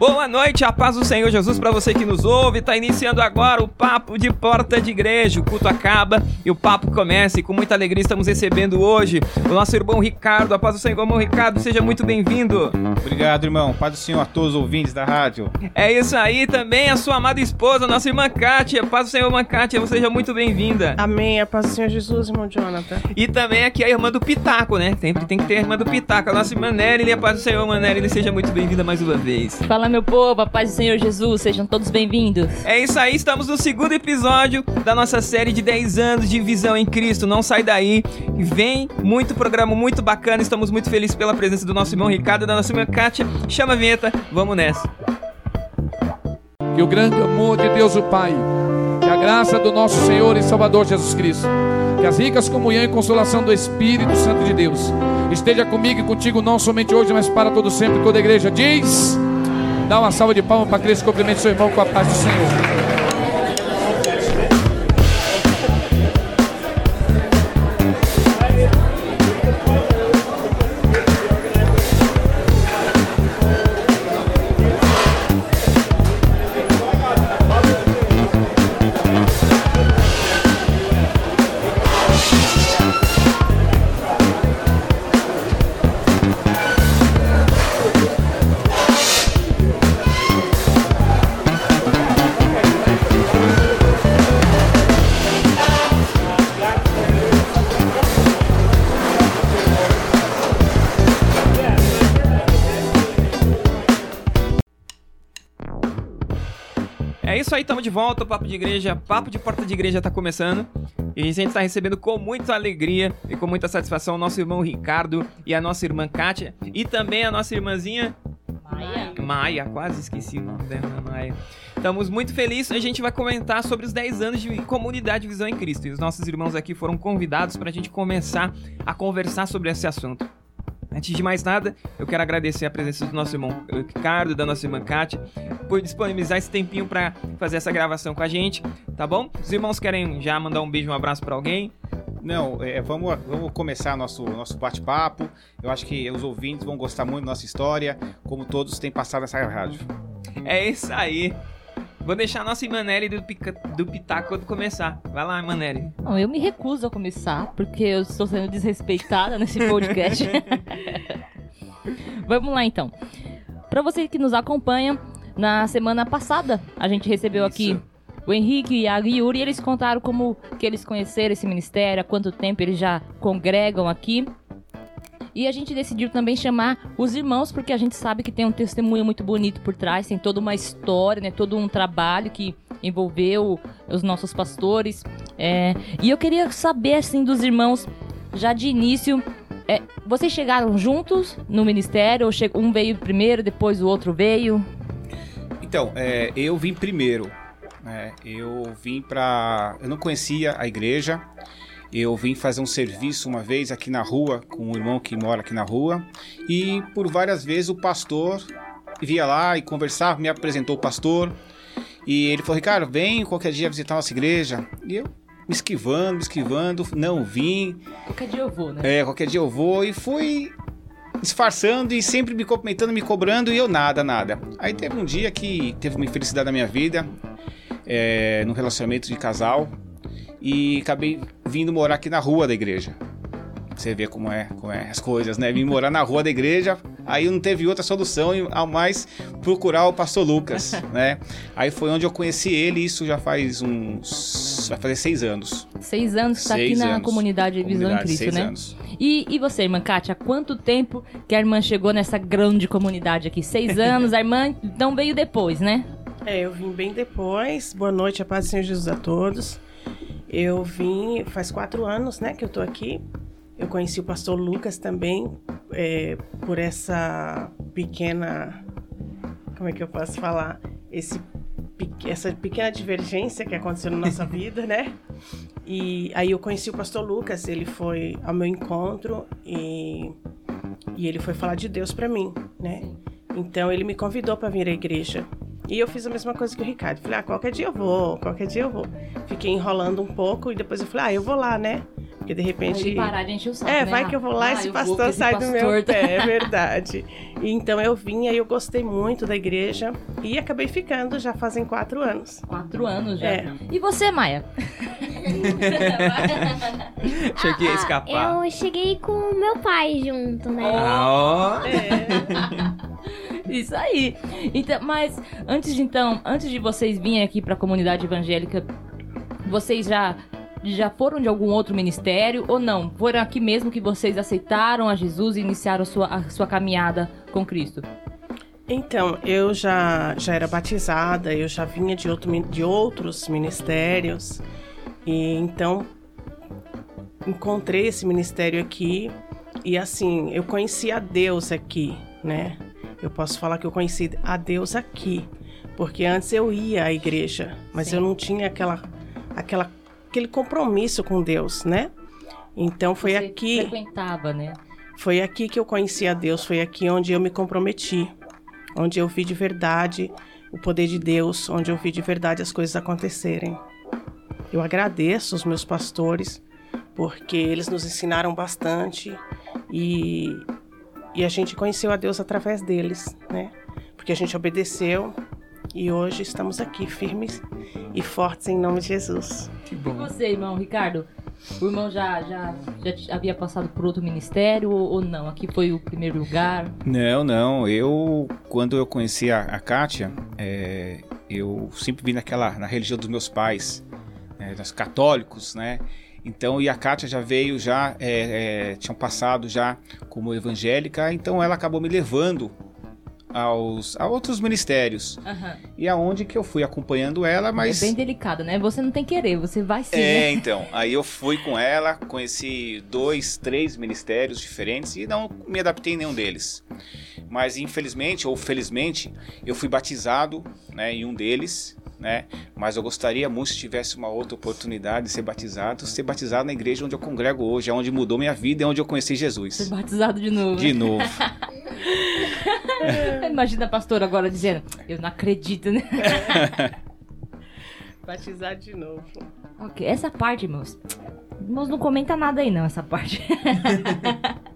Boa noite, a paz do Senhor Jesus para você que nos ouve. Tá iniciando agora o papo de porta de igreja. O culto acaba e o papo começa. E com muita alegria estamos recebendo hoje o nosso irmão Ricardo. A paz do Senhor, irmão Ricardo, seja muito bem-vindo. Obrigado, irmão. Paz do Senhor a todos os ouvintes da rádio. É isso aí também, a sua amada esposa, nossa irmã Kátia. Paz do Senhor, irmã Kátia, seja muito bem-vinda. Amém. A paz do Senhor Jesus, irmão Jonathan. E também aqui a irmã do Pitaco, né? Sempre tem que ter a irmã do Pitaco, a nossa irmã Nelly. A paz do Senhor, irmã Nelly, seja muito bem-vinda mais uma vez. Fala, meu povo, a paz do Senhor Jesus, sejam todos bem-vindos. É isso aí, estamos no segundo episódio da nossa série de 10 anos de visão em Cristo. Não sai daí, vem muito programa muito bacana. Estamos muito felizes pela presença do nosso irmão Ricardo e da nossa irmã Kátia. Chama a vinheta, vamos nessa. Que o grande amor de Deus o Pai, que a graça do nosso Senhor e Salvador Jesus Cristo, que as ricas comunhão e consolação do Espírito Santo de Deus esteja comigo e contigo não somente hoje, mas para todo sempre. Toda a igreja diz. Dá uma salva de palmas para Cristo, cumprimente seu irmão com a paz do Senhor. Estamos de volta, o Papo de Igreja, Papo de Porta de Igreja está começando. E a gente está recebendo com muita alegria e com muita satisfação o nosso irmão Ricardo e a nossa irmã Kátia. E também a nossa irmãzinha Maia. Maia, quase esqueci o nome dela, Maia. Estamos muito felizes. A gente vai comentar sobre os 10 anos de comunidade Visão em Cristo. E os nossos irmãos aqui foram convidados para a gente começar a conversar sobre esse assunto. Antes de mais nada, eu quero agradecer a presença do nosso irmão Ricardo da nossa irmã Kátia por disponibilizar esse tempinho para fazer essa gravação com a gente, tá bom? Os irmãos querem já mandar um beijo, um abraço para alguém? Não, é, vamos, vamos começar nosso, nosso bate-papo. Eu acho que os ouvintes vão gostar muito da nossa história, como todos têm passado essa rádio. É isso aí. Vou deixar a nossa Imanelli do, pica, do Pitaco começar. Vai lá, Imanelli. Não, eu me recuso a começar, porque eu estou sendo desrespeitada nesse podcast. Vamos lá, então. Para você que nos acompanha, na semana passada a gente recebeu aqui Isso. o Henrique e a Yuri e eles contaram como que eles conheceram esse ministério, há quanto tempo eles já congregam aqui. E a gente decidiu também chamar os irmãos, porque a gente sabe que tem um testemunho muito bonito por trás, tem toda uma história, né? Todo um trabalho que envolveu os nossos pastores. É, e eu queria saber, assim, dos irmãos, já de início, é, vocês chegaram juntos no ministério? Ou um veio primeiro, depois o outro veio? Então, é, eu vim primeiro. né? Eu vim pra. Eu não conhecia a igreja. Eu vim fazer um serviço uma vez aqui na rua com um irmão que mora aqui na rua. E por várias vezes o pastor via lá e conversava, me apresentou o pastor. E ele falou: Ricardo, vem qualquer dia visitar a nossa igreja. E eu me esquivando, me esquivando, não vim. Qualquer dia eu vou, né? É, qualquer dia eu vou e fui disfarçando e sempre me cumprimentando, me cobrando e eu nada, nada. Aí teve um dia que teve uma infelicidade na minha vida, é, num relacionamento de casal, e acabei vindo morar aqui na rua da igreja. Você vê como é, como é as coisas, né? Vim morar na rua da igreja, aí não teve outra solução e, ao mais procurar o pastor Lucas, né? Aí foi onde eu conheci ele, isso já faz uns. vai fazer seis anos. Seis anos que está aqui na anos. comunidade Visão em Cristo, seis né? anos. E, e você, irmã Kátia, há quanto tempo que a irmã chegou nessa grande comunidade aqui? Seis anos, a irmã então veio depois, né? É, eu vim bem depois. Boa noite, a paz do Senhor Jesus a todos. Eu vim faz quatro anos, né, que eu tô aqui. Eu conheci o pastor Lucas também é, por essa pequena, como é que eu posso falar, esse essa pequena divergência que aconteceu na nossa vida, né? E aí eu conheci o pastor Lucas, ele foi ao meu encontro e, e ele foi falar de Deus para mim, né? Então ele me convidou para vir à igreja. E eu fiz a mesma coisa que o Ricardo. Falei, ah, qualquer dia eu vou, qualquer dia eu vou. Fiquei enrolando um pouco e depois eu falei, ah, eu vou lá, né? Porque de repente. Ele parar de encher o saco, É, né? vai que eu vou lá Ah, e esse vou, pastor esse sai do meu pastor pé, é verdade. E Então eu vinha e eu gostei muito da igreja e acabei ficando já fazem quatro anos. Quatro anos já. É. E você, Maia? Achei que ia escapar. Eu cheguei com meu pai junto, né? Ah, ó. É. Isso aí. Então, mas antes de então, antes de vocês virem aqui para a comunidade evangélica, vocês já já foram de algum outro ministério ou não? Foram aqui mesmo que vocês aceitaram a Jesus e iniciaram a sua, a sua caminhada com Cristo? Então, eu já, já era batizada, eu já vinha de, outro, de outros ministérios. E então encontrei esse ministério aqui e assim, eu conheci a Deus aqui, né? Eu posso falar que eu conheci a Deus aqui, porque antes eu ia à igreja, mas Sim. eu não tinha aquela, aquela, aquele compromisso com Deus, né? Então foi Você aqui. frequentava, né? Foi aqui que eu conheci a Deus, foi aqui onde eu me comprometi, onde eu vi de verdade o poder de Deus, onde eu vi de verdade as coisas acontecerem. Eu agradeço os meus pastores, porque eles nos ensinaram bastante e, e a gente conheceu a Deus através deles, né? Porque a gente obedeceu e hoje estamos aqui firmes e fortes em nome de Jesus. Que E bom. você, irmão Ricardo? O irmão já, já, já havia passado por outro ministério ou, ou não? Aqui foi o primeiro lugar? Não, não. Eu, quando eu conheci a, a Kátia, é, eu sempre vim naquela, na religião dos meus pais, né, dos católicos, né? Então, e a Kátia já veio, já é, é, tinham passado já como evangélica, então ela acabou me levando aos, a outros ministérios. Aham. E aonde que eu fui acompanhando ela, mas... É bem delicado, né? Você não tem querer, você vai sim, É, né? então. Aí eu fui com ela, conheci dois, três ministérios diferentes e não me adaptei em nenhum deles. Mas infelizmente, ou felizmente, eu fui batizado né, em um deles, né? Mas eu gostaria muito se tivesse uma outra oportunidade de ser batizado, ser batizado na igreja onde eu congrego hoje, é onde mudou minha vida, é onde eu conheci Ser Jesus. batizado de novo. De novo. Imagina a pastora agora dizendo, eu não acredito, né? Batizar de novo. Ok, essa parte, irmãos. Irmãos, não comenta nada aí não, essa parte.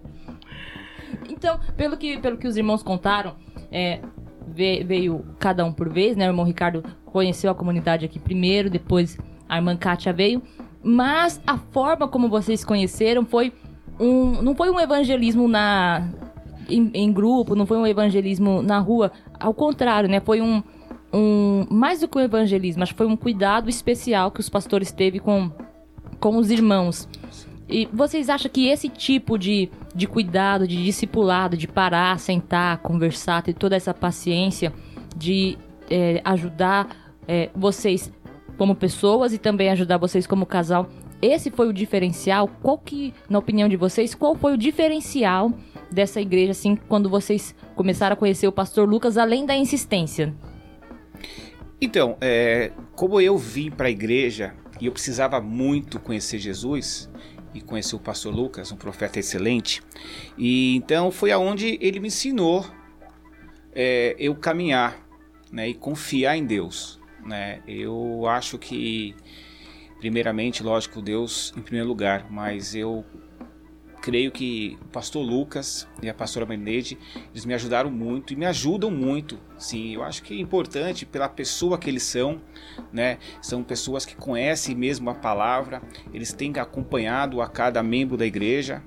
então, pelo que, pelo que os irmãos contaram, é, ve- veio cada um por vez, né? O irmão Ricardo conheceu a comunidade aqui primeiro, depois a irmã Kátia veio. Mas a forma como vocês conheceram foi um. Não foi um evangelismo na. Em, em grupo, não foi um evangelismo na rua. Ao contrário, né? Foi um, um. Mais do que um evangelismo, acho que foi um cuidado especial que os pastores teve com, com os irmãos. E vocês acham que esse tipo de, de cuidado, de discipulado, de parar, sentar, conversar, ter toda essa paciência de é, ajudar é, vocês como pessoas e também ajudar vocês como casal, esse foi o diferencial? Qual que, na opinião de vocês, qual foi o diferencial dessa igreja, assim, quando vocês começaram a conhecer o pastor Lucas, além da insistência? Então, é, como eu vim para a igreja e eu precisava muito conhecer Jesus e conhecer o pastor Lucas, um profeta excelente, e então foi aonde ele me ensinou é, eu caminhar né, e confiar em Deus. Né? Eu acho que, primeiramente, lógico, Deus em primeiro lugar, mas eu creio que o pastor Lucas e a pastora Meneide, eles me ajudaram muito e me ajudam muito. Sim, eu acho que é importante pela pessoa que eles são, né? São pessoas que conhecem mesmo a palavra, eles têm acompanhado a cada membro da igreja.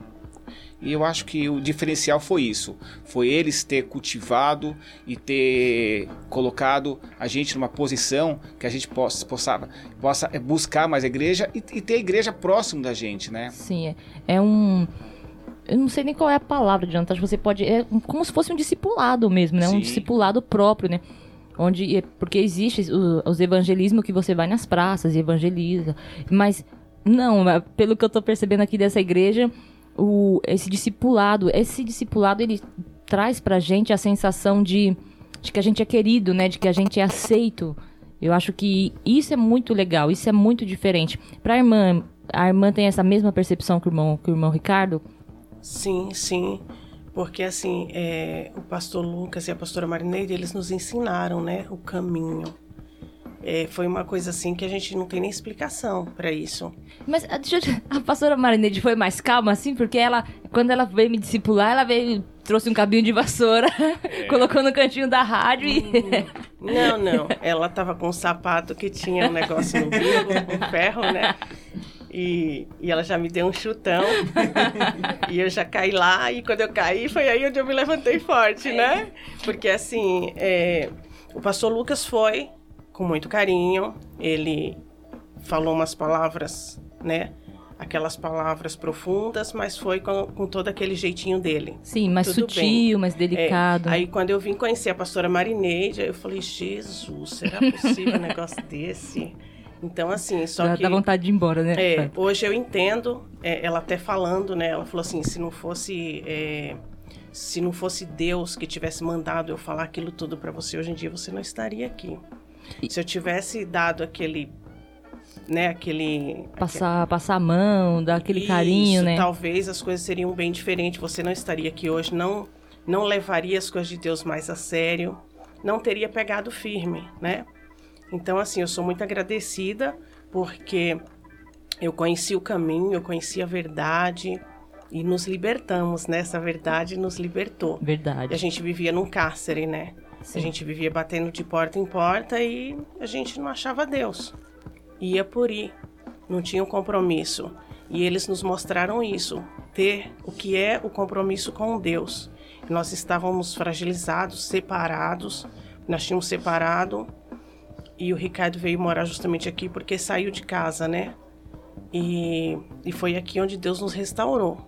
E eu acho que o diferencial foi isso, foi eles ter cultivado e ter colocado a gente numa posição que a gente possa, possa, possa buscar mais a igreja e, e ter a igreja próximo da gente, né? Sim, é, é um. Eu não sei nem qual é a palavra, Jonathan. Acho que você pode. É um- como se fosse um discipulado mesmo, né? Um Sim. discipulado próprio, né? Onde, é- porque existe o- os evangelismos que você vai nas praças e evangeliza. Mas, não, é, pelo que eu tô percebendo aqui dessa igreja, o, esse discipulado, esse discipulado, ele traz pra gente a sensação de, de que a gente é querido, né? De que a gente é aceito. Eu acho que isso é muito legal, isso é muito diferente. Pra irmã, a irmã tem essa mesma percepção que o irmão, que o irmão Ricardo? Sim, sim. Porque assim, é, o pastor Lucas e a pastora Marineide, eles nos ensinaram, né, o caminho. É, foi uma coisa assim que a gente não tem nem explicação para isso. Mas ah, te... a pastora Marineide foi mais calma, assim, porque ela, quando ela veio me discipular, ela veio, trouxe um cabinho de vassoura, colocou no cantinho da rádio e. Não, não. Ela tava com um sapato que tinha um negócio no bico, um ferro, né? E, e ela já me deu um chutão. e eu já caí lá. E quando eu caí, foi aí onde eu me levantei forte, né? Porque assim, é, o pastor Lucas foi com muito carinho. Ele falou umas palavras, né? Aquelas palavras profundas, mas foi com, com todo aquele jeitinho dele. Sim, mais Tudo sutil, bem. mais É, delicado. aí quando eu vim conhecer a pastora Marineide, eu falei, Jesus, será possível um negócio desse? Então, assim, só Dá, que... dá vontade de ir embora, né? É, hoje eu entendo, é, ela até falando, né? Ela falou assim, se não fosse... é, se não fosse Deus que tivesse mandado eu falar aquilo tudo pra você, hoje em dia você não estaria aqui. Se eu tivesse dado aquele... Né, aquele... Passar, passar a mão, dar aquele carinho, Isso, né? Talvez as coisas seriam bem diferentes. Você não estaria aqui hoje, não, não levaria as coisas de Deus mais a sério, não teria pegado firme, né? Então, assim, eu sou muito agradecida porque eu conheci o caminho, eu conheci a verdade e nos libertamos, né? Essa verdade nos libertou. E Verdade. a gente vivia num cárcere, né? Sim. A gente vivia batendo de porta em porta e a gente não achava Deus. Ia por ir, não tinha um compromisso. E eles nos mostraram isso, ter o que é o compromisso com Deus. Nós estávamos fragilizados, separados, nós tínhamos separado e o Ricardo veio morar justamente aqui porque saiu de casa, né? E, e foi aqui onde Deus nos restaurou.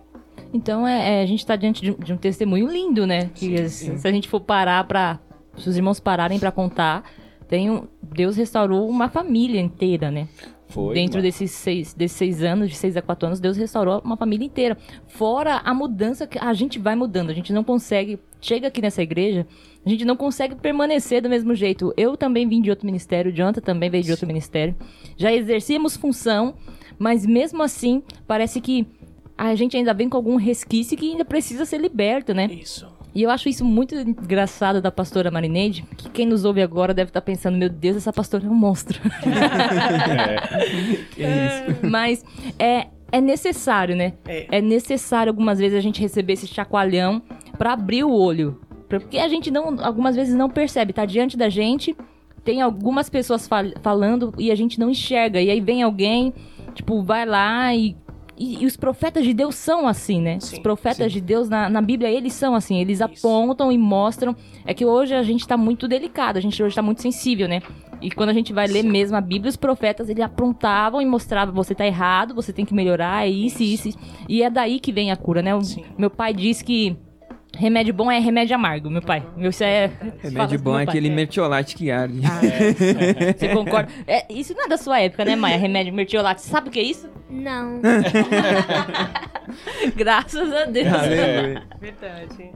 Então é, é, a gente está diante de, um- de um testemunho lindo, né? Que se, se a gente for parar para se os irmãos pararem para contar, tem um, Deus restaurou uma família inteira, né? Foi. Dentro mano. desses seis, desses seis anos, de seis a quatro anos, Deus restaurou uma família inteira. Fora a mudança que a gente vai mudando, a gente não consegue. Chega aqui nessa igreja, a gente não consegue permanecer do mesmo jeito. Eu também vim de outro ministério, o Jonathan também veio de outro ministério. Já exercíamos função, mas mesmo assim, parece que a gente ainda vem com algum resquício que ainda precisa ser liberto, né? Isso. E eu acho isso muito engraçado da pastora Marineide, que quem nos ouve agora deve estar pensando, meu Deus, essa pastora é um monstro. Mas é, é necessário, né? É. É necessário algumas vezes a gente receber esse chacoalhão pra abrir o olho. Porque a gente não, algumas vezes não percebe, tá diante da gente, tem algumas pessoas fal- falando e a gente não enxerga. E aí vem alguém, tipo, vai lá e. E, e os profetas de Deus são assim, né? os Sim, profetas de Deus na, na Bíblia, eles são assim, eles apontam e mostram. É que hoje a gente tá muito delicado, a gente hoje tá muito sensível, né? E quando a gente vai ler mesmo a Bíblia, os profetas, eles aprontavam e mostravam, você tá errado, você tem que melhorar, é isso, isso, isso. E é daí que vem a cura, né? O- Sim. meu pai diz que remédio bom é remédio amargo, meu pai. Meu, isso é... Remédio bom é aquele mertiolate que arde. Você concorda? É, isso não é da sua época, né, Maia? Remédio mertiolate. Sabe o que é isso? Não. Graças a Deus. Aleluia. Verdade.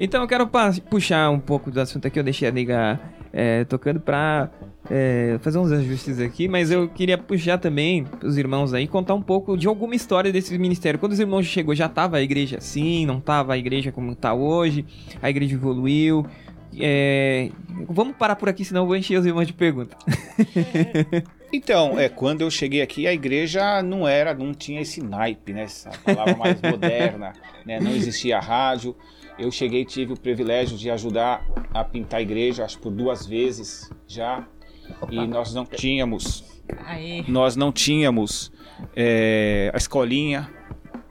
Então eu quero puxar um pouco do assunto aqui, eu deixei a nega é, tocando pra é, fazer uns ajustes aqui, mas eu queria puxar também os irmãos aí, contar um pouco de alguma história desse ministério. Quando os irmãos chegou, já tava a igreja assim, não tava a igreja como tá hoje, a igreja evoluiu. É, vamos parar por aqui, senão eu vou encher os irmãos de perguntas. Então, é, quando eu cheguei aqui, a igreja não era, não tinha esse naipe, né? Essa palavra mais moderna, né? Não existia rádio. Eu cheguei e tive o privilégio de ajudar a pintar a igreja, acho por duas vezes já. E nós não tínhamos, Aí. nós não tínhamos é, a escolinha.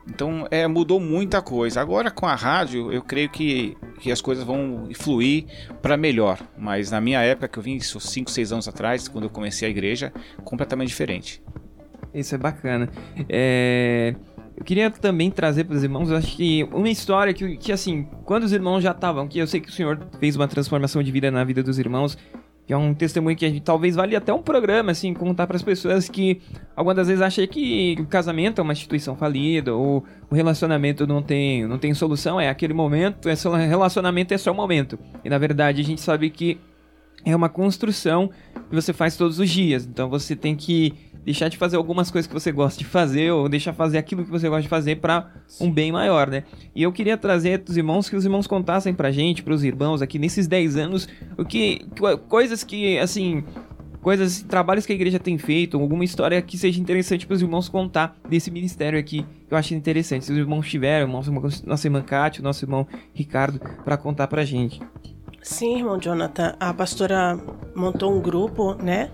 Então, é, mudou muita coisa. Agora com a rádio, eu creio que, que as coisas vão fluir para melhor. Mas na minha época, que eu vim 5, 6 anos atrás, quando eu comecei a igreja, completamente diferente. Isso é bacana. É, Eu queria também trazer para os irmãos, eu acho que uma história que, que, assim, quando os irmãos já estavam, que eu sei que o senhor fez uma transformação de vida na vida dos irmãos, que é um testemunho que gente, talvez valha até um programa, assim, contar para as pessoas que algumas das vezes acham que o casamento é uma instituição falida, ou o relacionamento não tem, não tem solução, é aquele momento, esse relacionamento é só o momento. E na verdade a gente sabe que é uma construção que você faz todos os dias. Então você tem que deixar de fazer algumas coisas que você gosta de fazer ou deixar fazer aquilo que você gosta de fazer para um bem maior, né? E eu queria trazer dos irmãos que os irmãos contassem pra gente, pros irmãos aqui nesses 10 anos, o que co- coisas que assim coisas, trabalhos que a igreja tem feito, alguma história que seja interessante para os irmãos contar desse ministério aqui, que eu acho interessante. Se os irmãos tiveram, nosso irmão, nossa irmã Cátia, nosso irmão Ricardo, para contar pra gente. Sim, irmão Jonathan. A pastora montou um grupo, né?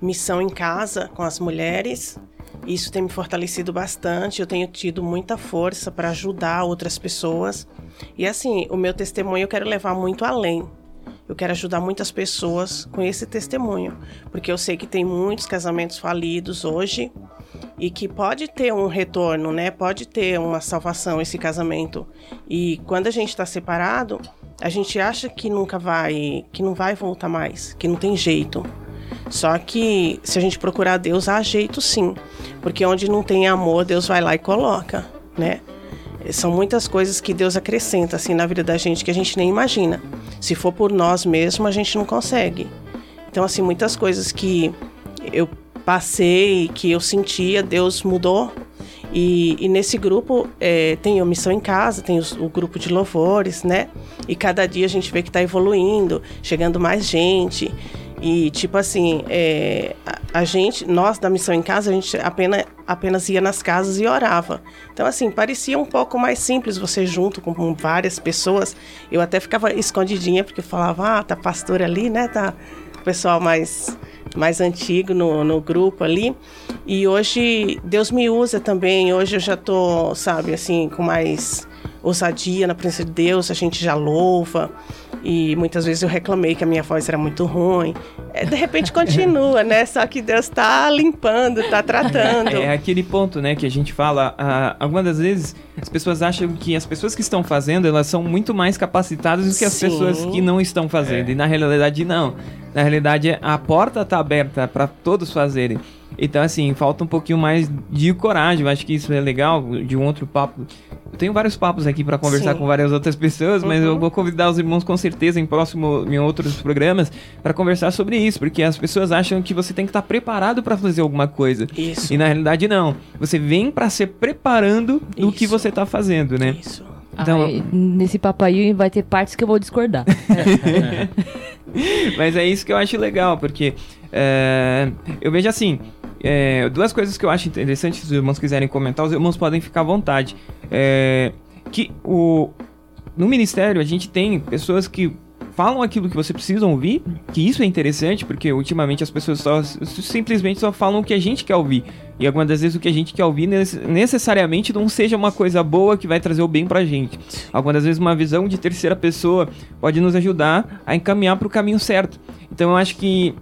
Missão em casa com as mulheres. Isso tem me fortalecido bastante. Eu tenho tido muita força para ajudar outras pessoas. E assim, o meu testemunho eu quero levar muito além. Eu quero ajudar muitas pessoas com esse testemunho, porque eu sei que tem muitos casamentos falidos hoje e que pode ter um retorno, né? Pode ter uma salvação esse casamento. E quando a gente está separado, a gente acha que nunca vai, que não vai voltar mais, que não tem jeito. Só que se a gente procurar Deus, há jeito sim, porque onde não tem amor, Deus vai lá e coloca, né? São muitas coisas que Deus acrescenta assim na vida da gente que a gente nem imagina. Se for por nós mesmos, a gente não consegue. Então assim, muitas coisas que eu passei, que eu sentia, Deus mudou. E, e nesse grupo é, tem a missão em casa, tem os, o grupo de louvores, né? E cada dia a gente vê que está evoluindo, chegando mais gente. E, tipo assim, é, a, gente, nós da Missão em Casa, a gente apenas, apenas ia nas casas e orava. Então, assim, parecia um pouco mais simples você junto com, com várias pessoas. Eu até ficava escondidinha, porque eu falava, ah, tá pastor ali, né? Tá o pessoal mais, mais antigo no, no grupo ali. E hoje, Deus me usa também. Hoje eu já tô, sabe, assim, com mais ousadia na presença de Deus, a gente já louva. E muitas vezes eu reclamei que a minha voz era muito ruim. É, de repente continua, né? Só que Deus está limpando, está tratando. É aquele ponto, né, que a gente fala. Uh, algumas das vezes as pessoas acham que as pessoas que estão fazendo elas são muito mais capacitadas do que as Sim. pessoas que não estão fazendo. É. E na realidade não. Na realidade a porta está aberta para todos fazerem. Então, assim, falta um pouquinho mais de coragem. Eu acho que isso é legal, de um outro papo. Eu tenho vários papos aqui para conversar Sim. com várias outras pessoas, mas uhum. eu vou convidar os irmãos com certeza em próximo, em outros programas, para conversar sobre isso, porque as pessoas acham que você tem que estar tá preparado para fazer alguma coisa. Isso. E na realidade, não. Você vem para se preparando do que você está fazendo, né? Isso. Então, Ai, nesse papo aí vai ter partes que eu vou discordar. Mas é isso que eu acho legal, porque é, eu vejo assim, é, duas coisas que eu acho interessante, se os irmãos quiserem comentar, os irmãos podem ficar à vontade. É, que o, no ministério a gente tem pessoas que falam aquilo que você precisa ouvir, que isso é interessante, porque ultimamente as pessoas só simplesmente só falam o que a gente quer ouvir. E algumas das vezes o que a gente quer ouvir necessariamente não seja uma coisa boa que vai trazer o bem pra gente. Algumas das vezes uma visão de terceira pessoa pode nos ajudar a encaminhar para o caminho certo. Então eu acho que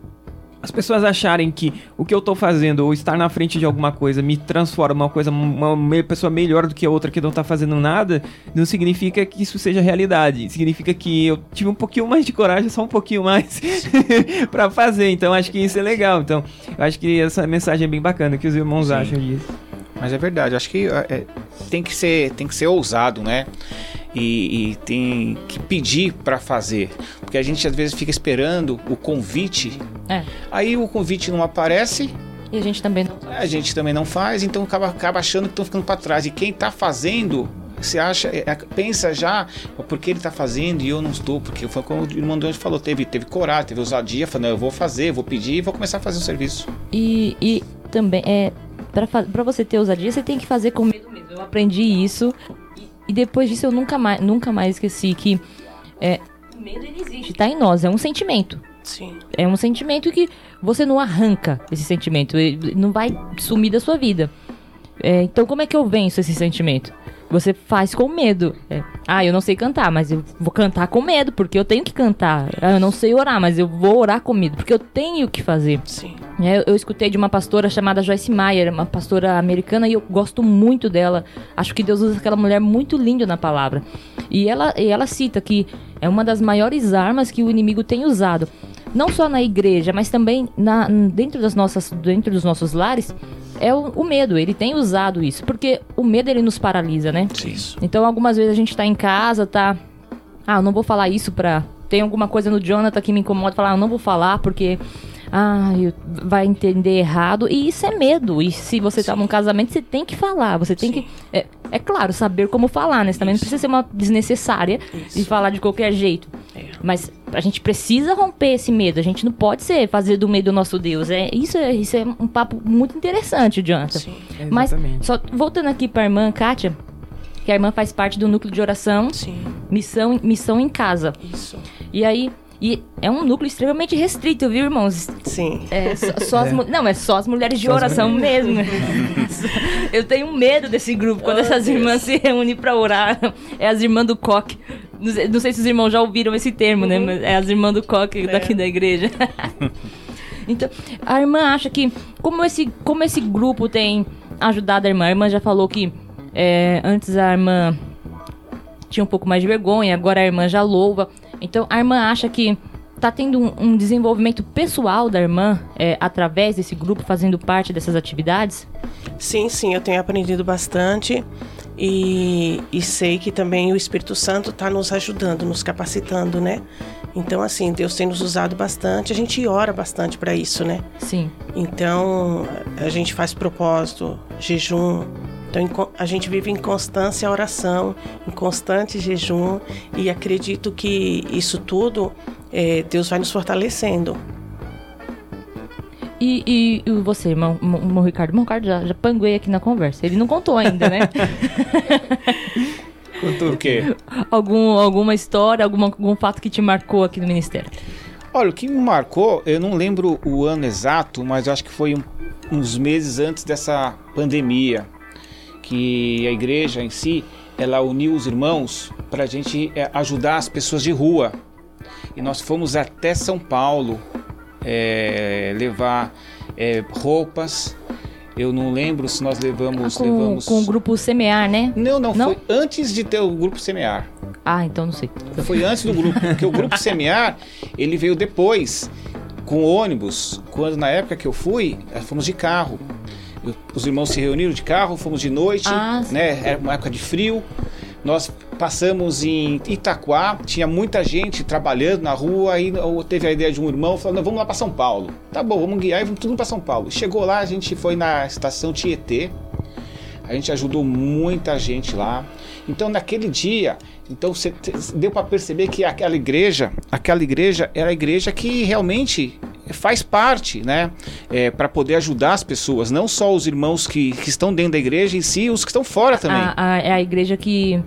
as pessoas acharem que o que eu tô fazendo ou estar na frente de alguma coisa me transforma uma coisa uma pessoa melhor do que a outra que não tá fazendo nada, não significa que isso seja realidade. Significa que eu tive um pouquinho mais de coragem, só um pouquinho mais para fazer. Então acho que isso é legal. Então, eu acho que essa mensagem é bem bacana que os irmãos Sim. acham disso. Mas é verdade, acho que é, é tem que ser tem que ser ousado, né? E, e tem que pedir para fazer. Porque a gente às vezes fica esperando o convite. É. Aí o convite não aparece. E a gente também não A gente também não faz, então acaba, acaba achando que estão ficando para trás. E quem está fazendo você acha, é, pensa já, porque ele está fazendo e eu não estou, porque foi como o irmão Deus falou, teve, teve coragem, teve ousadia, falou, eu vou fazer, vou pedir e vou começar a fazer o serviço. E, e também, é, para você ter ousadia, você tem que fazer com medo mesmo. Eu aprendi isso e depois disso eu nunca mais, nunca mais esqueci que é, o medo ele existe, tá em nós, é um sentimento. Sim. É um sentimento que você não arranca esse sentimento, ele não vai sumir da sua vida. É, então como é que eu venço esse sentimento? Você faz com medo. É, ah, eu não sei cantar, mas eu vou cantar com medo, porque eu tenho que cantar. Ah, eu não sei orar, mas eu vou orar com medo, porque eu tenho que fazer. Sim. É, eu escutei de uma pastora chamada Joyce Meyer, uma pastora americana, e eu gosto muito dela. Acho que Deus usa aquela mulher muito linda na palavra. E ela, e ela cita que é uma das maiores armas que o inimigo tem usado. Não só na igreja, mas também na, dentro, das nossas, dentro dos nossos lares, é o, o, medo. Ele tem usado isso. Porque o medo ele nos paralisa, né? Isso. Então, algumas vezes a gente tá em casa, tá. Ah, eu não vou falar isso pra. Tem alguma coisa no Jonathan que me incomoda, falar, ah, eu não vou falar porque ah, eu- vai entender errado. E isso é medo. E se você tá num casamento, você tem que falar. Você tem Sim. que. É, é claro, saber como falar, né? Você também não precisa ser uma desnecessária e Isso. falar de qualquer jeito. É. Mas a gente precisa romper esse medo. A gente não pode ser fazer do medo o nosso Deus. É, isso, é, isso é um papo muito interessante, Jonathan. Sim, Mas, Exatamente. só voltando aqui pra irmã Kátia, que a irmã faz parte do núcleo de oração sim, Missão, Missão em Casa. isso. E aí, e é um núcleo extremamente restrito, viu, irmãos? Sim. É só, só as mu- não, é só as mulheres de Só as oração mesmo. Eu tenho medo desse grupo quando Oh, essas Deus. irmãs se reúnem pra orar. É as irmãs do coque. Não sei, se os irmãos já ouviram esse termo, né? Mas é as irmãs do coque daqui da igreja. então, a irmã acha que como esse, como esse grupo tem ajudado a irmã, a irmã já falou que é, antes a irmã tinha um pouco mais de vergonha, agora a irmã já louva. Então a irmã acha que tá tendo um, um desenvolvimento pessoal da irmã é, através desse grupo, fazendo parte dessas atividades? Sim, sim, eu tenho aprendido bastante e, e sei que também o Espírito Santo está nos ajudando, nos capacitando, né? Então, assim, Deus tem nos usado bastante, a gente ora bastante para isso, né? Sim. Então, a gente faz propósito, jejum. Então, a gente vive em constância oração, em constante jejum, e acredito que isso tudo, eh, Deus vai nos fortalecendo. E, e- e você, irmão, irmão, Ricardo? Irmão Ricardo já, já panguei aqui na conversa. Ele não contou ainda, né? Por quê? Algum, alguma história, alguma, algum fato que te marcou aqui no ministério? Olha, o que me marcou, eu não lembro o ano exato, mas eu acho que foi um- uns meses antes dessa pandemia, que a igreja em si, ela uniu os irmãos para a gente é, ajudar as pessoas de rua. E nós fomos até São Paulo é, levar é, roupas. Eu não lembro se nós levamos, com, levamos. com o grupo Semear, né? Não, não, Não? foi antes de ter o grupo semear. Ah, então não sei. Foi antes do grupo, porque o grupo semear, ele veio depois, com ônibus. Quando na época que eu fui, eh, fomos de carro. Os irmãos se reuniram de carro, fomos de noite, Ah, né? Era uma época de frio. Nós passamos em Itaquá, tinha muita gente trabalhando na rua, aí teve a ideia de um irmão falando, vamos lá para São Paulo. Tá bom, vamos guiar e vamos tudo para São Paulo. Chegou lá, a gente foi na estação Tietê. A gente ajudou muita gente lá. Então naquele dia, então cê- deu para perceber que aquela igreja, aquela igreja era a igreja que realmente faz parte, né, para poder ajudar as pessoas, não só os irmãos que, que estão dentro da igreja em si, os que estão fora também. A, a- é a igreja que.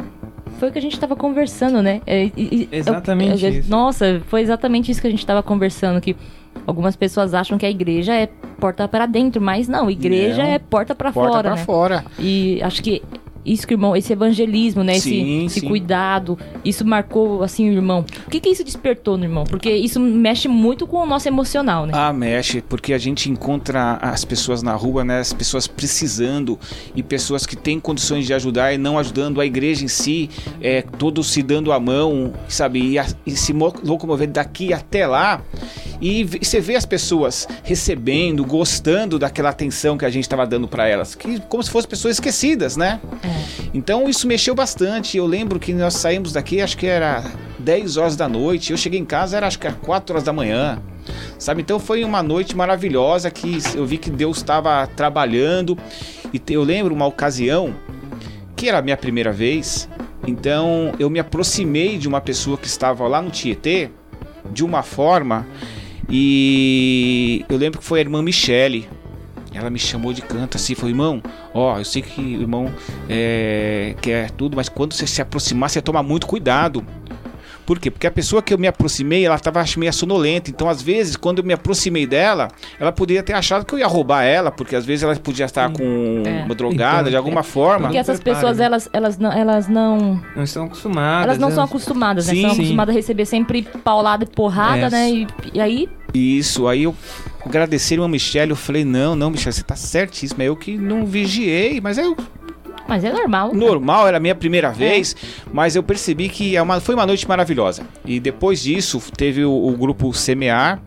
Foi o que a gente estava conversando, né? É, e- e- Exatamente é- isso. Nossa, foi exatamente isso que a gente estava conversando. Que algumas pessoas acham que a igreja é porta para dentro, mas não, igreja Não. é porta para Porta fora. para né? fora. E acho que isso que, irmão, esse evangelismo, né? Sim, esse, esse sim. cuidado, isso marcou, assim, o irmão. O que que isso despertou no irmão? Porque isso mexe muito com o nosso emocional, né? Ah, mexe, porque a gente encontra as pessoas na rua, né? As pessoas precisando e pessoas que têm condições de ajudar e não ajudando a igreja em si, é, todos se dando a mão, sabe? E, a- e se mo- locomover daqui até lá. E você vê as pessoas recebendo, gostando daquela atenção que a gente estava dando para elas, que como se fossem pessoas esquecidas, né? Então isso mexeu bastante. Eu lembro que nós saímos daqui, acho que era 10 horas da noite. Eu cheguei em casa, era acho que era 4 horas da manhã. Sabe? Então foi uma noite maravilhosa que eu vi que Deus estava trabalhando. E eu lembro uma ocasião que era a minha primeira vez. Então eu me aproximei de uma pessoa que estava lá no Tietê de uma forma e eu lembro que foi a irmã Michele. Ela me chamou de canto assim, falou, irmão, ó, eu sei que o irmão é, quer tudo, mas quando você se aproximar, você toma muito cuidado. Por quê? Porque a pessoa que eu me aproximei, ela estava meio sonolenta. Então, às vezes, quando eu me aproximei dela, ela poderia ter achado que eu ia roubar ela, porque às vezes ela podia estar com É. uma drogada Então, de alguma é. forma. Porque essas pessoas, elas, elas, não, elas não. Não estão acostumadas. Elas não né? são acostumadas, né? Sim, São sim. acostumadas a receber sempre paulada e porrada, É. né? E, e aí. Isso, aí eu agradeci a Michelle, eu falei, não, não, Michelle, você tá certíssima, eu que não vigiei, mas eu Mas é normal. normal, era a minha primeira vez, mas eu percebi que é uma- foi uma noite maravilhosa. E depois disso, teve o, o grupo Semear,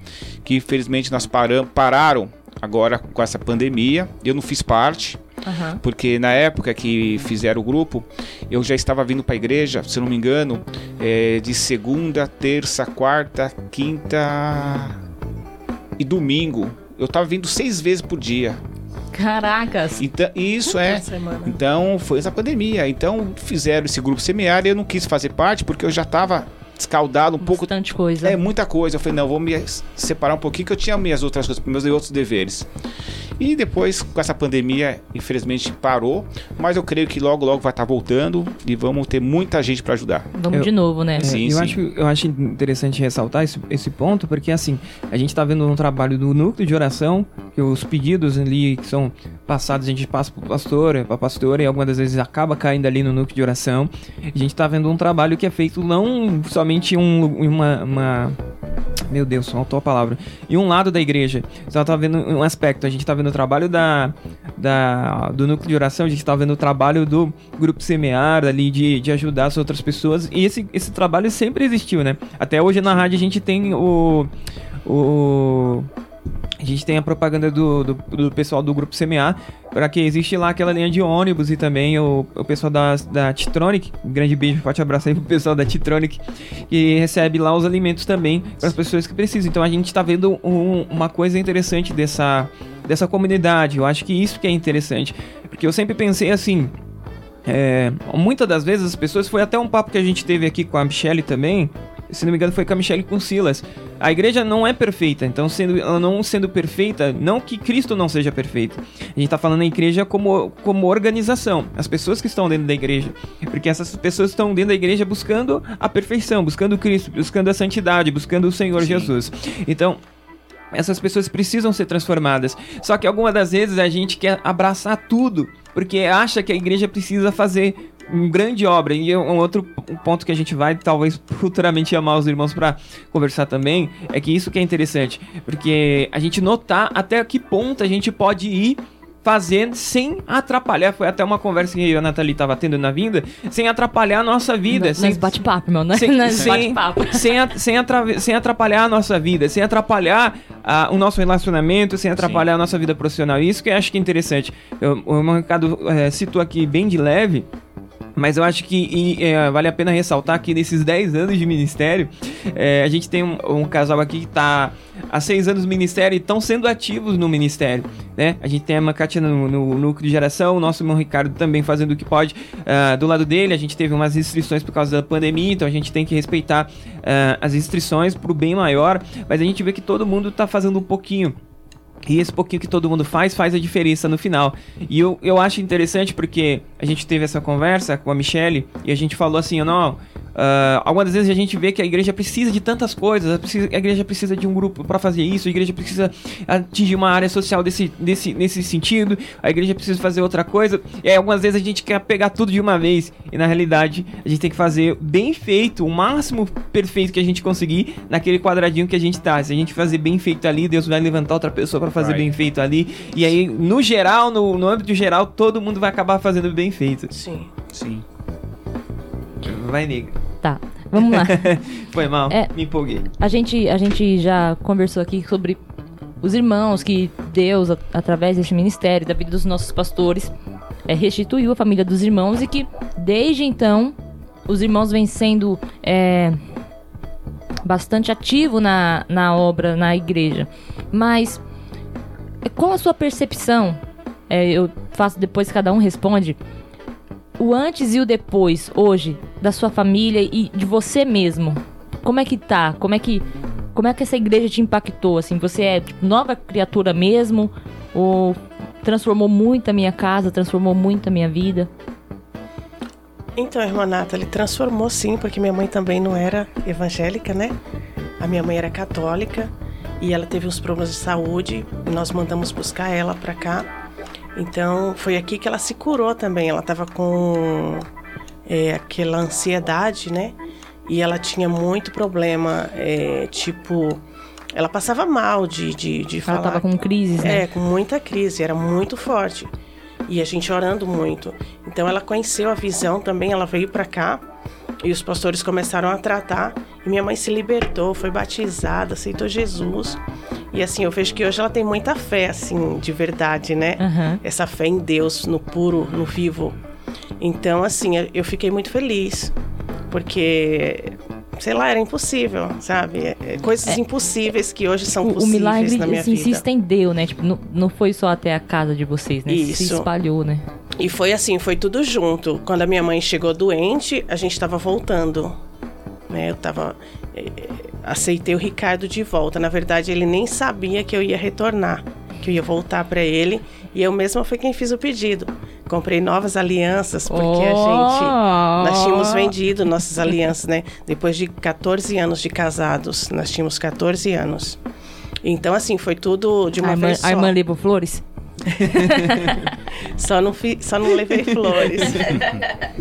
que infelizmente nós param, pararam agora com essa pandemia. Eu não fiz parte, Aham. porque na época que fizeram o grupo, eu já estava vindo para a igreja, se eu não me engano, é, de segunda, terça, quarta, quinta. E domingo. Eu tava vindo seis vezes por dia. Caracas. Então, isso é. Semana. Então, foi essa pandemia. Então, fizeram esse grupo semear e eu não quis fazer parte porque eu já tava escaldado um pouco. Bastante coisa. É muita coisa. Eu falei, não, vou me separar um pouquinho que eu tinha minhas outras coisas, meus outros deveres. E depois, com essa pandemia, infelizmente parou. Mas eu creio que logo, logo vai estar voltando e vamos ter muita gente para ajudar. Vamos Eu- de novo, né? É, Sim, eu, sim. Acho, eu acho interessante ressaltar esse, esse ponto, porque assim, a gente tá vendo um trabalho do núcleo de oração, que os pedidos ali que são passados, a gente passa pro pastor, pra pastora, e algumas das vezes acaba caindo ali no núcleo de oração. A gente tá vendo um trabalho que é feito não somente um, uma, uma- Meu Deus, faltou a palavra. Em um lado da igreja. Você tá vendo um aspecto. A gente tá vendo o trabalho da, da, do núcleo de oração, a gente tá vendo o trabalho do grupo semear ali, de, de ajudar as outras pessoas. E esse, esse trabalho sempre existiu, né? Até hoje na rádio a gente tem o. o a gente tem a propaganda do, do, do pessoal do grupo Semear, para que existe lá aquela linha de ônibus e também o, o pessoal da, da Titronic, um grande beijo, forte abraço aí pro pessoal da Titronic, que recebe lá os alimentos também para as pessoas que precisam. Então a gente tá vendo um- uma coisa interessante dessa, dessa comunidade, eu acho que isso que é interessante, porque eu sempre pensei assim, é, muitas das vezes as pessoas, foi até um papo que a gente teve aqui com a Michelle também, se não me engano foi com a Michelle e com Silas. A igreja não é perfeita, então sendo, ela não sendo perfeita, não que Cristo não seja perfeito. A gente tá falando da igreja como, como organização, as pessoas que estão dentro da igreja. Porque essas pessoas estão dentro da igreja buscando a perfeição, buscando Cristo, buscando a santidade, buscando o Senhor Sim. Jesus. Então, essas pessoas precisam ser transformadas. Só que algumas das vezes a gente quer abraçar tudo, porque acha que a igreja precisa fazer uma grande obra. E um outro ponto que a gente vai talvez futuramente chamar os irmãos para conversar também, é que isso que é interessante, porque a gente notar até que ponto a gente pode ir fazendo sem atrapalhar. Foi até uma conversa que a Nathalie estava tendo na vinda, sem atrapalhar a nossa vida, sem bate-papo, meu. Nós, sem, sem, sem, a- sem atra- sem atrapalhar a nossa vida, sem atrapalhar ah, o nosso relacionamento, sem atrapalhar a nossa vida profissional. Isso que eu acho que é interessante. Eu- o Ricardo eh, citou aqui bem de leve. Mas eu acho que e, eh, vale a pena ressaltar que nesses 10 anos de ministério, eh, a gente tem um, um casal aqui que está há 6 anos no ministério e estão sendo ativos no ministério. Né? A gente tem a Macatina no, no núcleo de geração, o nosso irmão Ricardo também fazendo o que pode ah, do lado dele. A gente teve umas restrições por causa da pandemia, então a gente tem que respeitar ah, as restrições para o bem maior. Mas a gente vê que todo mundo está fazendo um pouquinho. E esse pouquinho que todo mundo faz, faz a diferença no final. E eu, eu acho interessante porque a gente teve essa conversa com a Michelle e a gente falou assim, não, ah, algumas vezes a gente vê que a igreja precisa de tantas coisas, a igreja precisa de um grupo para fazer isso, a igreja precisa atingir uma área social desse, desse, nesse sentido, a igreja precisa fazer outra coisa. E aí algumas vezes a gente quer pegar tudo de uma vez e na realidade a gente tem que fazer bem feito, o máximo perfeito que a gente conseguir naquele quadradinho que a gente tá. Se a gente fazer bem feito ali, Deus vai levantar outra pessoa para fazer Vai. bem feito ali. E aí, no geral, no, no âmbito geral, todo mundo vai acabar fazendo bem feito. Sim. Sim. Vai, nega. Tá, vamos lá. Foi mal, É. me empolguei. A gente, a gente já conversou aqui sobre os irmãos que Deus, a- através desse ministério, da vida dos nossos pastores, é, restituiu a família dos irmãos e que desde então os irmãos vêm sendo é, bastante ativo na, na obra, na igreja. Mas é, qual a sua percepção? É, eu faço depois cada um responde. O antes e o depois, hoje, da sua família e de você mesmo. Como é que tá? Como é que como é que essa igreja te impactou assim? Você é tipo, nova criatura mesmo ou transformou muito a minha casa, transformou muito a minha vida? Então, irmã Nathalie, transformou sim, porque minha mãe também não era evangélica, né? A minha mãe era católica e ela teve uns problemas de saúde e nós mandamos buscar ela pra cá. Então, foi aqui que ela se curou também. Ela tava com é, aquela ansiedade, né? E ela tinha muito problema, é, tipo, ela passava mal de, de, de Ela falar. tava com crises, né? É, com muita crise, era muito forte. E a gente orando muito. Então ela conheceu a visão também, ela veio pra cá e os pastores começaram a tratar. E minha mãe se libertou, foi batizada, aceitou Jesus. E assim, eu vejo que hoje ela tem muita fé, assim, de verdade, né? Aham. Essa fé em Deus, no puro, no vivo. Então, assim, eu fiquei muito feliz, porque sei lá, era impossível, sabe? É, é, coisas impossíveis que hoje são O, o possíveis milagre na minha assim, se vida. estendeu, né? Tipo, não, não foi só até a casa de vocês, né? Se Isso. espalhou, né? E foi assim, foi tudo junto. Quando a minha mãe chegou doente, a gente tava voltando. Né? Eu tava. eh, aceitei o Ricardo de volta. Na verdade, ele nem sabia que eu ia retornar, que eu ia voltar para ele. E eu mesma foi quem fiz o pedido. Comprei novas alianças, porque a gente. Nós tínhamos vendido nossas alianças, né? Depois de 14 anos de casados. Nós tínhamos 14 anos. Então, assim, foi tudo de uma a irmã, vez só. a irmã levou flores? Só não, fi, só não levei flores.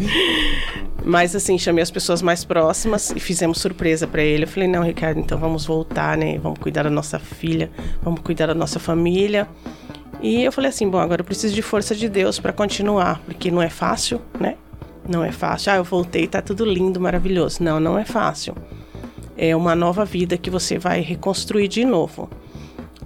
Mas assim, chamei as pessoas mais próximas e fizemos surpresa pra ele. Eu falei: "Não, Ricardo, então vamos voltar, né? Vamos cuidar da nossa filha, vamos cuidar da nossa família". E eu falei assim: "Bom, agora eu preciso de força de Deus pra continuar, porque não é fácil, né? Não é fácil. Ah, eu voltei, tá tudo lindo, maravilhoso. Não, não é fácil. É uma nova vida que você vai reconstruir de novo.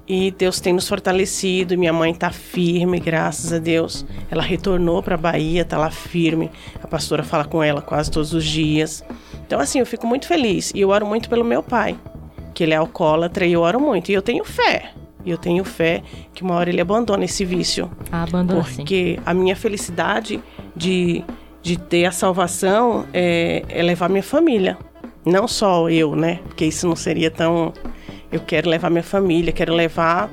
E Deus tem nos fortalecido, minha mãe tá firme, graças a Deus. Ela retornou para Bahia, tá lá firme. A pastora fala com ela quase todos os dias. Então assim, eu fico muito feliz e eu oro muito pelo meu pai, que ele é alcoólatra e eu oro muito. E eu tenho fé. E eu tenho fé que uma hora ele abandona esse vício. Ah, abandona sim. Porque a minha felicidade de, de ter a salvação é, é levar minha família. Não só eu, né? Porque isso não seria tão. Eu quero levar minha família, quero levar.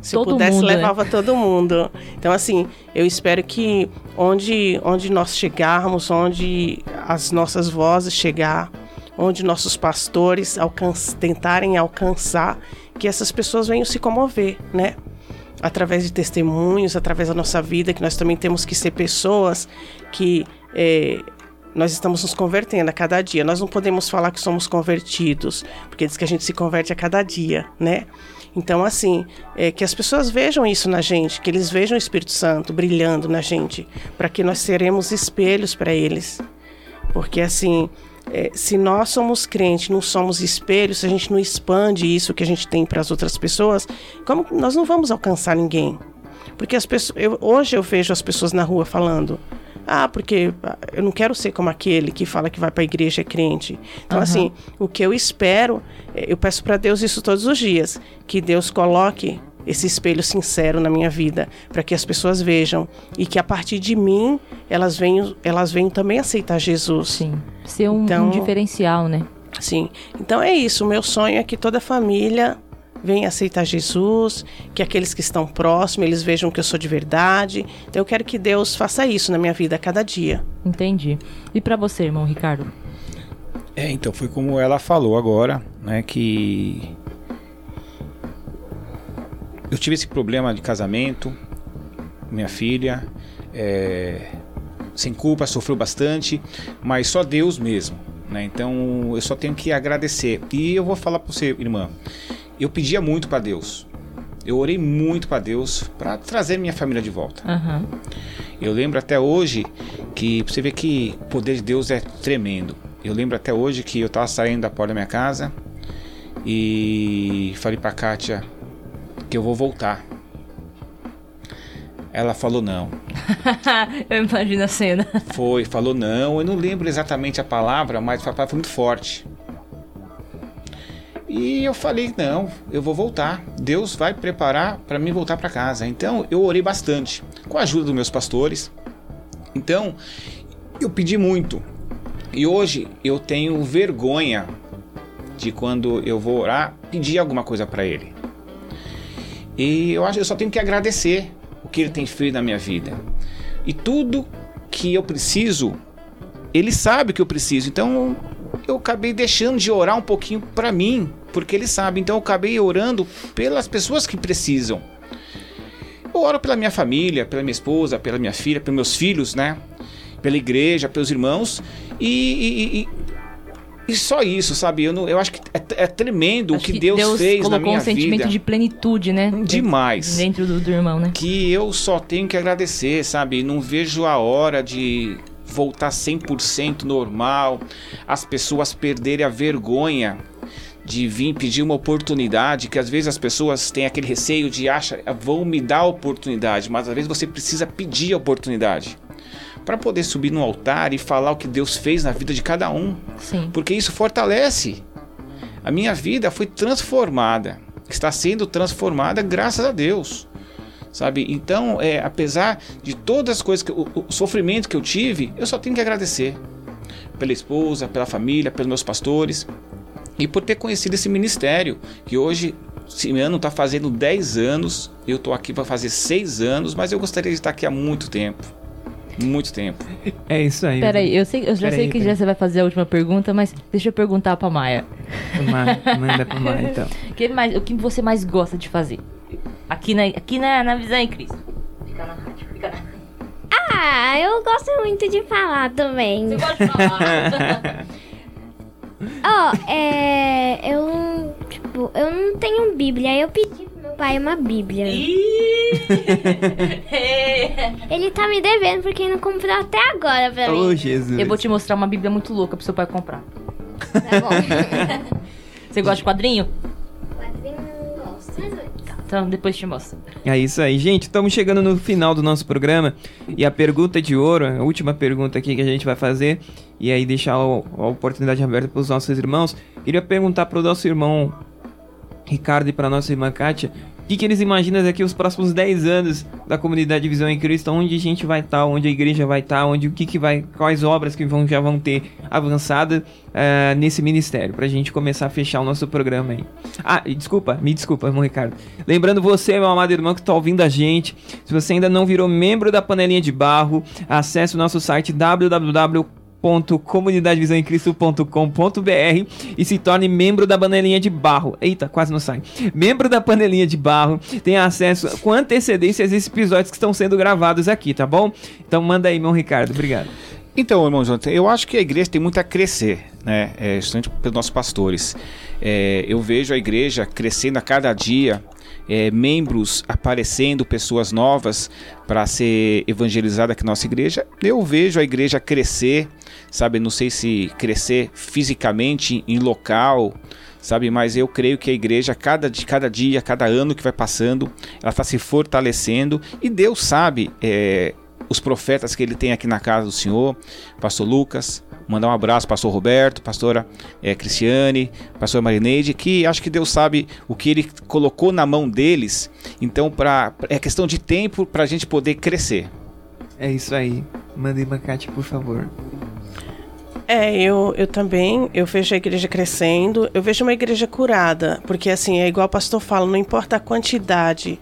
Se Todo pudesse, mundo, né? levava todo mundo. Então, assim, eu espero que onde, onde nós chegarmos, onde as nossas vozes chegar, onde nossos pastores alcan tentarem alcançar, que essas pessoas venham se comover, né? através de testemunhos, através da nossa vida, que nós também temos que ser pessoas que eh, nós estamos nos convertendo a cada dia. Nós não podemos falar que somos convertidos, porque diz que a gente se converte a cada dia, né? Então, assim, é, que as pessoas vejam isso na gente, que eles vejam o Espírito Santo brilhando na gente, para que nós seremos espelhos para eles. Porque, assim, é, se nós somos crentes, não somos espelhos, se a gente não expande isso que a gente tem para as outras pessoas, como nós não vamos alcançar ninguém? Porque as pessoas, eu- hoje eu vejo as pessoas na rua falando: ah, porque ah, eu não quero ser como aquele que fala que vai para a igreja é crente. Então, Aham. assim, o que eu espero, eh, eu peço para Deus isso todos os dias, que Deus coloque esse espelho sincero na minha vida, para que as pessoas vejam e que a partir de mim elas venham, elas venham também aceitar Jesus. Sim. Ser um, um Então- diferencial, né? Sim. Então é isso. O meu sonho é que toda a família venha aceitar Jesus, que aqueles que estão próximos, eles vejam que eu sou de verdade. Então eu quero que Deus faça isso na minha vida a cada dia. Entendi. E pra você, irmão Ricardo? É, então foi como ela falou agora, né, que eu tive esse problema de casamento, minha filha, é, sem culpa, sofreu bastante, mas só Deus mesmo, né? Então eu só tenho que agradecer. E eu vou falar para você, irmã, eu pedia muito para Deus. Eu orei muito para Deus para trazer minha família de volta. Aham. Eu lembro até hoje que você ver que o poder de Deus é tremendo. Eu lembro até hoje que eu tava saindo da porta da minha casa e falei pra Kátia que eu vou voltar. Ela falou não. Eu imagino a cena. Foi, falou não. Eu não lembro exatamente a palavra, mas foi muito forte. E eu falei, não, eu vou voltar. Deus vai preparar para mim voltar para casa. Então eu orei bastante, com a ajuda dos meus pastores. Então eu pedi muito. E hoje eu tenho vergonha de quando eu vou orar pedir alguma coisa para Ele. E eu acho eu só tenho que agradecer o que Ele tem feito na minha vida. E tudo que eu preciso, Ele sabe que eu preciso. Então eu acabei deixando de orar um pouquinho para mim, porque Ele sabe. Então eu acabei orando pelas pessoas que precisam. Eu oro pela minha família, pela minha esposa, pela minha filha, pelos meus filhos, né? Pela igreja, pelos irmãos. E, e- e- e só isso, sabe? Eu, não, eu acho que é, é tremendo Acho o que, Deus, fez na colocou minha um sentimento vida. de plenitude, né? Demais. Dentro do, do irmão, né? que eu só tenho que agradecer, sabe? Não vejo a hora de voltar 100% normal, as pessoas perderem a vergonha de vir pedir uma oportunidade, que às vezes as pessoas têm aquele receio de achar, vão me dar a oportunidade, mas às vezes você precisa pedir a oportunidade. para poder subir no altar e falar o que Deus fez na vida de cada um, Sim. porque isso fortalece. A minha vida foi transformada, está sendo transformada graças a Deus. Sabe? Então, é, apesar de todas as coisas, que, o, o sofrimento que eu tive, eu só tenho que agradecer pela esposa, pela família, pelos meus pastores e por ter conhecido esse ministério, que hoje esse ano está fazendo 10 anos, eu estou aqui para fazer 6 anos, mas eu gostaria de estar aqui há muito tempo. Muito tempo. É isso aí. Peraí, eu, sei, eu já sei aí, que já você vai fazer a última pergunta, mas deixa eu perguntar pra Maia. Ma- Manda pra Maia, então. O que, mais, o que você mais gosta de fazer? Aqui na, aqui na, na Visão em Cristo. Fica na rádio, fica na. Ah, eu gosto muito de falar também. Você gosta de falar? Ó, é. Eu. Tipo, eu não tenho Bíblia. Eu pedi pro meu pai uma Bíblia. Ele tá me devendo porque não comprou até agora pra Ô, mim. Jesus. eu vou te mostrar uma Bíblia muito louca pro seu pai comprar. Tá bom. Você gosta de quadrinho? Então depois te mostro. É isso aí, gente. Estamos chegando no final do nosso programa. E a pergunta de ouro, a última pergunta aqui que a gente vai fazer, e aí deixar a oportunidade aberta para os nossos irmãos. Queria perguntar para o nosso irmão Ricardo e para nossa irmã Kátia, o que, que eles imaginam daqui os próximos 10 anos da comunidade Visão em Cristo, onde a gente vai estar, onde a igreja vai estar, onde o que, que vai, quais obras que vão, já vão ter avançada eh, nesse ministério, pra gente começar a fechar o nosso programa aí. Ah, desculpa, me desculpa, irmão Ricardo. Lembrando você, meu amado irmão, que está ouvindo a gente, se você ainda não virou membro da panelinha de barro, acesse o nosso site www www.comunidadevisãoemcristo.com.br e se torne membro da panelinha de barro. Eita, quase não sai. Membro da panelinha de barro tem acesso com antecedência a esses episódios que estão sendo gravados aqui, tá bom? Então manda aí, meu Ricardo. Obrigado. Então, irmão Jonathan, eu acho que a igreja tem muito a crescer, né? É, justamente pelos nossos pastores. É, eu vejo a igreja crescendo a cada dia, é, membros aparecendo, pessoas novas para ser evangelizada aqui na nossa igreja. Eu vejo a igreja crescer, sabe? Não sei se crescer fisicamente em local, sabe? Mas eu creio que a igreja, cada, cada dia, cada ano que vai passando, ela está se fortalecendo e Deus sabe é, os profetas que ele tem aqui na casa do Senhor, Pastor Lucas, mandar um abraço, Pastor Roberto, Pastora é, Cristiane, Pastor Marineide, que acho que Deus sabe o que ele colocou na mão deles. Então, pra, é questão de tempo para a gente poder crescer. É isso aí. Manda aí, Macate, por favor. É, eu, eu também, eu vejo a igreja crescendo, eu vejo uma igreja curada, porque assim, é igual o pastor fala, não importa a quantidade,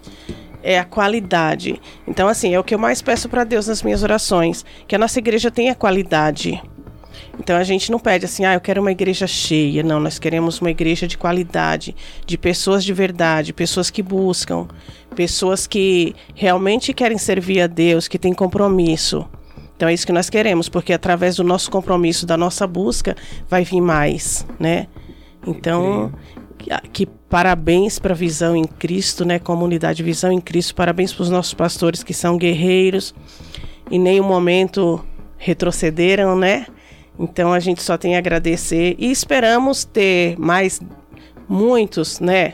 é a qualidade. Então, assim, é o que eu mais peço para Deus nas minhas orações, que a nossa igreja tenha qualidade. Então a gente não pede assim, ah, eu quero uma igreja cheia. Não, nós queremos uma igreja de qualidade, de pessoas de verdade, pessoas que buscam, pessoas que realmente querem servir a Deus, que têm compromisso. Então é isso que nós queremos, porque através do nosso compromisso, da nossa busca, vai vir mais, né? Então, que, que parabéns para a Visão em Cristo, né? Comunidade Visão em Cristo, parabéns para os nossos pastores que são guerreiros, em nenhum momento retrocederam, né? Então a gente só tem a agradecer e esperamos ter mais muitos, né?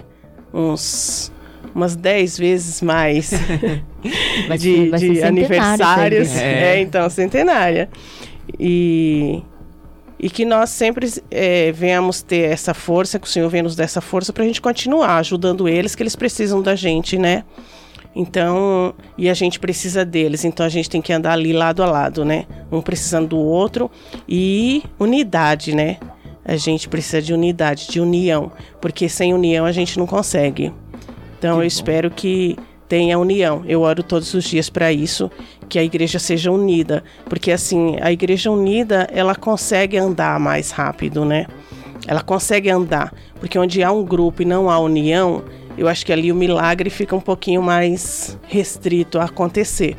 Uns umas 10 vezes mais Vai de, ser- vai de aniversários. igreja. É. então, centenária. E, e que nós sempre é, venhamos ter essa força, que o Senhor venha nos dar essa força para a gente continuar ajudando eles, que eles precisam da gente, né? Então, e a gente precisa deles, então a gente tem que andar ali lado a lado, né? Um precisando do outro e unidade, né? A gente precisa de unidade, de união, porque sem união a gente não consegue. Então, eu espero que tenha união. Eu oro todos os dias para isso, que a igreja seja unida, porque assim, a igreja unida, ela consegue andar mais rápido, né? Ela consegue andar, porque onde há um grupo e não há união, eu acho que ali o milagre fica um pouquinho mais restrito a acontecer.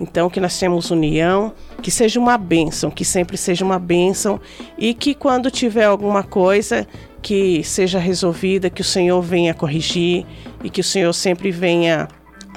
Então, que nós temos união, que seja uma bênção, que sempre seja uma bênção e que quando tiver alguma coisa que seja resolvida, que o Senhor venha corrigir e que o Senhor sempre venha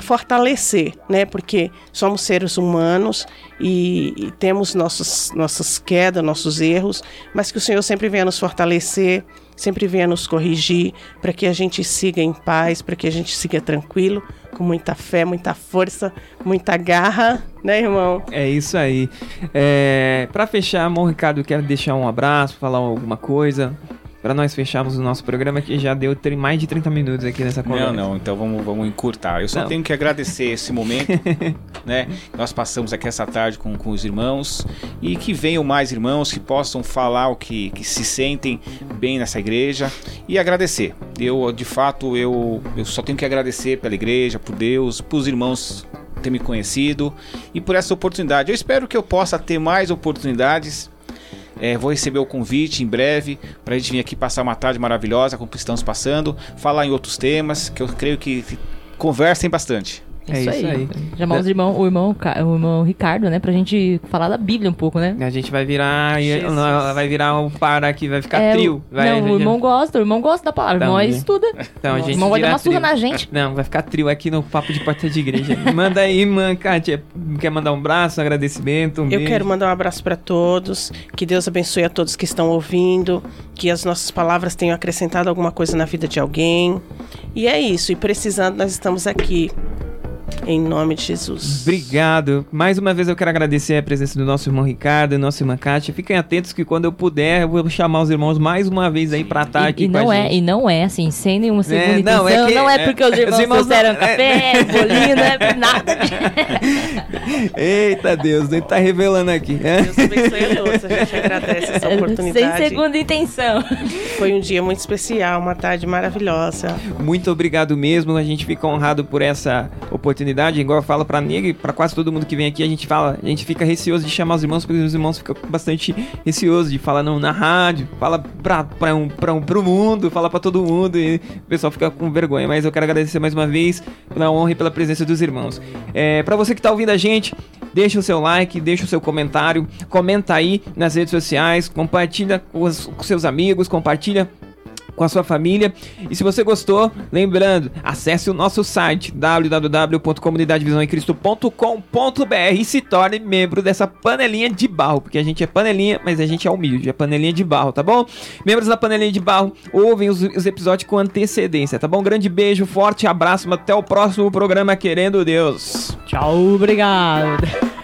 fortalecer, né? Porque somos seres humanos e, e temos nossos, nossas quedas, nossos erros, mas que o Senhor sempre venha nos fortalecer, sempre venha nos corrigir, para que a gente siga em paz, para que a gente siga tranquilo, com muita fé, muita força, muita garra, né, irmão? É isso aí. É, para fechar, amor Ricardo, quero deixar um abraço, falar alguma coisa. Pra nós fecharmos o nosso programa, que já deu mais de 30 minutos aqui nessa conversa. Não, não, então vamos, vamos encurtar. Eu só Não. tenho que agradecer esse momento, né? Nós passamos aqui essa tarde com, com os irmãos e que venham mais irmãos que possam falar o que, que se sentem bem nessa igreja e agradecer. Eu, de fato, eu, eu só tenho que agradecer pela igreja, por Deus, por os irmãos ter me conhecido e por essa oportunidade. Eu espero que eu possa ter mais oportunidades é, vou receber o convite em breve para a gente vir aqui passar uma tarde maravilhosa, como estamos passando, falar em outros temas que eu creio que conversem bastante. É isso aí. Chamar os irmão, o, irmão, o irmão Ricardo, né? Pra gente falar da Bíblia um pouco, né? A gente vai virar. Jesus. vai virar um par aqui, vai ficar É, trio. Vai, não, o irmão gosta, o irmão gosta da palavra. O irmão Também. estuda. Então, a o gente irmão vai dar uma surra na gente. Não, vai ficar trio aqui no Papo de Porta de Igreja. Manda aí, man, Kátia. Quer mandar um abraço, um agradecimento? Um Eu beijo? quero mandar um abraço para todos, que Deus abençoe a todos que estão ouvindo, que as nossas palavras tenham acrescentado alguma coisa na vida de alguém. E é isso, e precisando, nós estamos aqui. Em nome de Jesus. Obrigado. Mais uma vez eu quero agradecer a presença do nosso irmão Ricardo e nossa irmã Kátia. Fiquem atentos que quando eu puder, eu vou chamar os irmãos mais uma vez aí pra estar aqui e, e com a não é, gente. e não é assim, sem nenhuma segunda É, intenção. não, Não é é, que- porque é, os irmãos os irmãos trouxeram não- café, bolinho, não é nada. Eita Deus, ele tá revelando aqui. É? Deus abençoe a todos. A gente agradece essa Sem oportunidade. segunda intenção. Foi um dia muito especial, uma tarde maravilhosa. Muito obrigado mesmo. A gente fica honrado por essa oportunidade. Igual eu falo pra Nega e pra quase todo mundo que vem aqui, a gente fala, a gente fica receoso de chamar os irmãos, porque os irmãos ficam bastante receosos de falar não, na rádio, fala pra, pra um, pra um, pro mundo, fala pra todo mundo e o pessoal fica com vergonha. Mas eu quero agradecer mais uma vez pela honra e pela presença dos irmãos. É, pra você que tá ouvindo a gente, deixa o seu like, deixa o seu comentário, comenta aí nas redes sociais, compartilha com os com seus amigos, compartilha com a sua família. E se você gostou, lembrando, acesse o nosso site www.comunidadevisãoemcristo.com.br e se torne membro dessa panelinha de barro, porque a gente é panelinha, mas a gente é humilde, é panelinha de barro, tá bom? Membros da panelinha de barro ouvem os, os episódios com antecedência, tá bom? Grande beijo, forte abraço, até o próximo programa, querendo Deus. Tchau, obrigado.